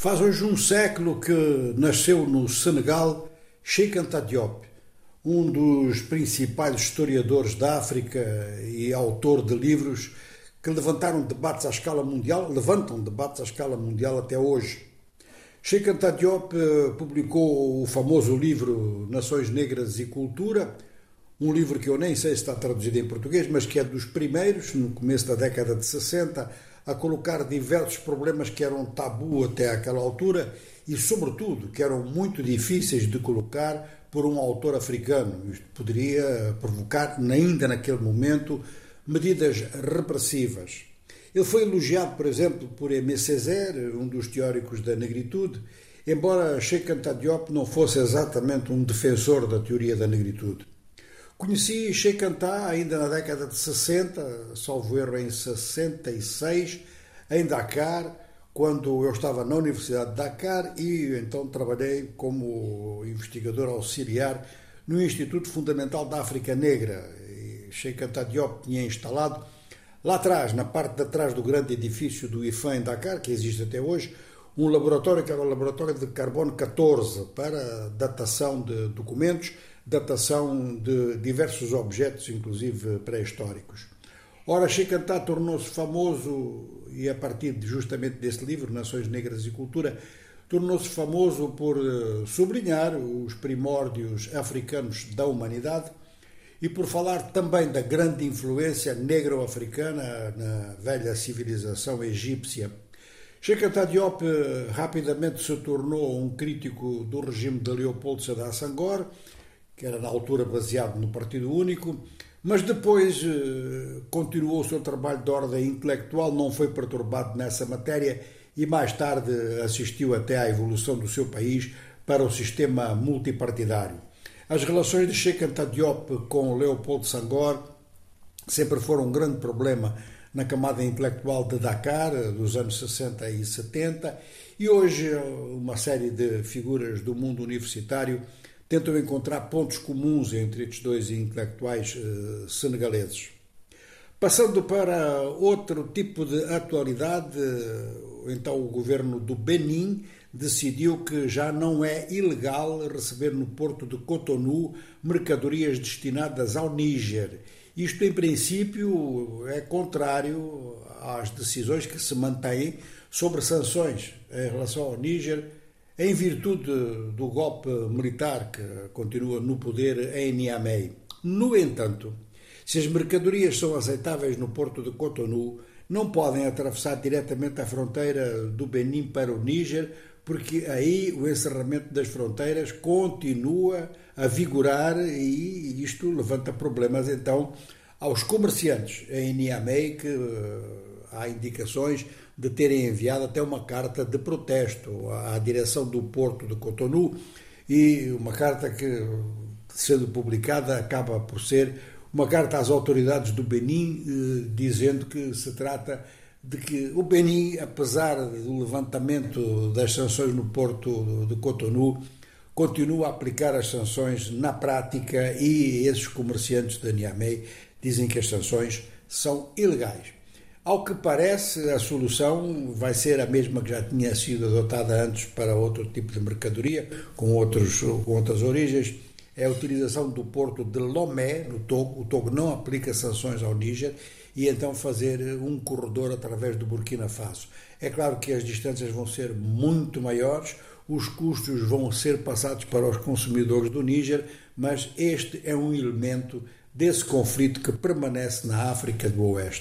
Faz hoje um século que nasceu no Senegal Cheikh Anta Diop, um dos principais historiadores da África e autor de livros que levantaram debates à escala mundial, levantam debates à escala mundial até hoje. Cheikh Anta Diop eh, publicou o famoso livro Nações Negras e Cultura, um livro que eu nem sei se está traduzido em português, mas que é dos primeiros, no começo da década de 60, a colocar diversos problemas que eram tabu até aquela altura e, sobretudo, que eram muito difíceis de colocar por um autor africano. Isto poderia provocar, ainda naquele momento, medidas repressivas. Ele foi elogiado, por exemplo, por Aimé Césaire, um dos teóricos da negritude, embora Cheikh Anta Diop não fosse exatamente um defensor da teoria da negritude. Conheci Sheikh Anta ainda na década de 60, salvo erro em 66, em Dakar, quando eu estava na Universidade de Dakar e então trabalhei como investigador auxiliar no Instituto Fundamental da África Negra. E Sheikh Anta Diop tinha instalado lá atrás, na parte de trás do grande edifício do IFAM em Dakar, que existe até hoje, um laboratório que era o laboratório de carbono 14 para datação de documentos datação de diversos objetos, inclusive pré-históricos. Ora, Chicantá tornou-se famoso, e a partir justamente desse livro, Nações Negras e Cultura, tornou-se famoso por eh, sublinhar os primórdios africanos da humanidade e por falar também da grande influência negro-africana na velha civilização egípcia. Cheikh Anta Diop eh, rapidamente se tornou um crítico do regime de Leopoldo Sédar Senghor que era na altura baseado no Partido Único, mas depois eh, continuou o seu trabalho de ordem intelectual, não foi perturbado nessa matéria e mais tarde assistiu até à evolução do seu país para o sistema multipartidário. As relações de Sheikh Anta Diop com Leopoldo Sangor sempre foram um grande problema na camada intelectual de Dakar, dos anos 60 e 70, e hoje uma série de figuras do mundo universitário tentam encontrar pontos comuns entre estes dois intelectuais uh, senegaleses. Passando para outro tipo de atualidade, eh, então o governo do Benin decidiu que já não é ilegal receber no porto de Cotonou mercadorias destinadas ao Níger. Isto, em princípio, é contrário às decisões que se mantêm sobre sanções em relação ao Níger em virtude do golpe militar que continua no poder em Niamey. No entanto, se as mercadorias são aceitáveis no porto de Cotonou, não podem atravessar diretamente a fronteira do Benin para o Níger, porque aí o encerramento das fronteiras continua a vigorar e isto levanta problemas então aos comerciantes em Niamey que uh, há indicações de terem enviado até uma carta de protesto à direção do porto de Cotonou e uma carta que, sendo publicada, acaba por ser uma carta às autoridades do Benin eh, dizendo que se trata de que o Benin, apesar do levantamento das sanções no porto de Cotonou, continua a aplicar as sanções na prática e esses comerciantes de Niamey dizem que as sanções são ilegais. Ao que parece, a solução vai ser a mesma que já tinha sido adotada antes para outro tipo de mercadoria, com, outros, com outras origens, é a utilização do porto de Lomé, no Togo. O Togo não aplica sanções ao Níger e então fazer um corredor através do Burkina Faso. É claro que as distâncias vão ser muito maiores, os custos vão ser passados para os consumidores do Níger, mas este é um elemento desse conflito que permanece na África do Oeste.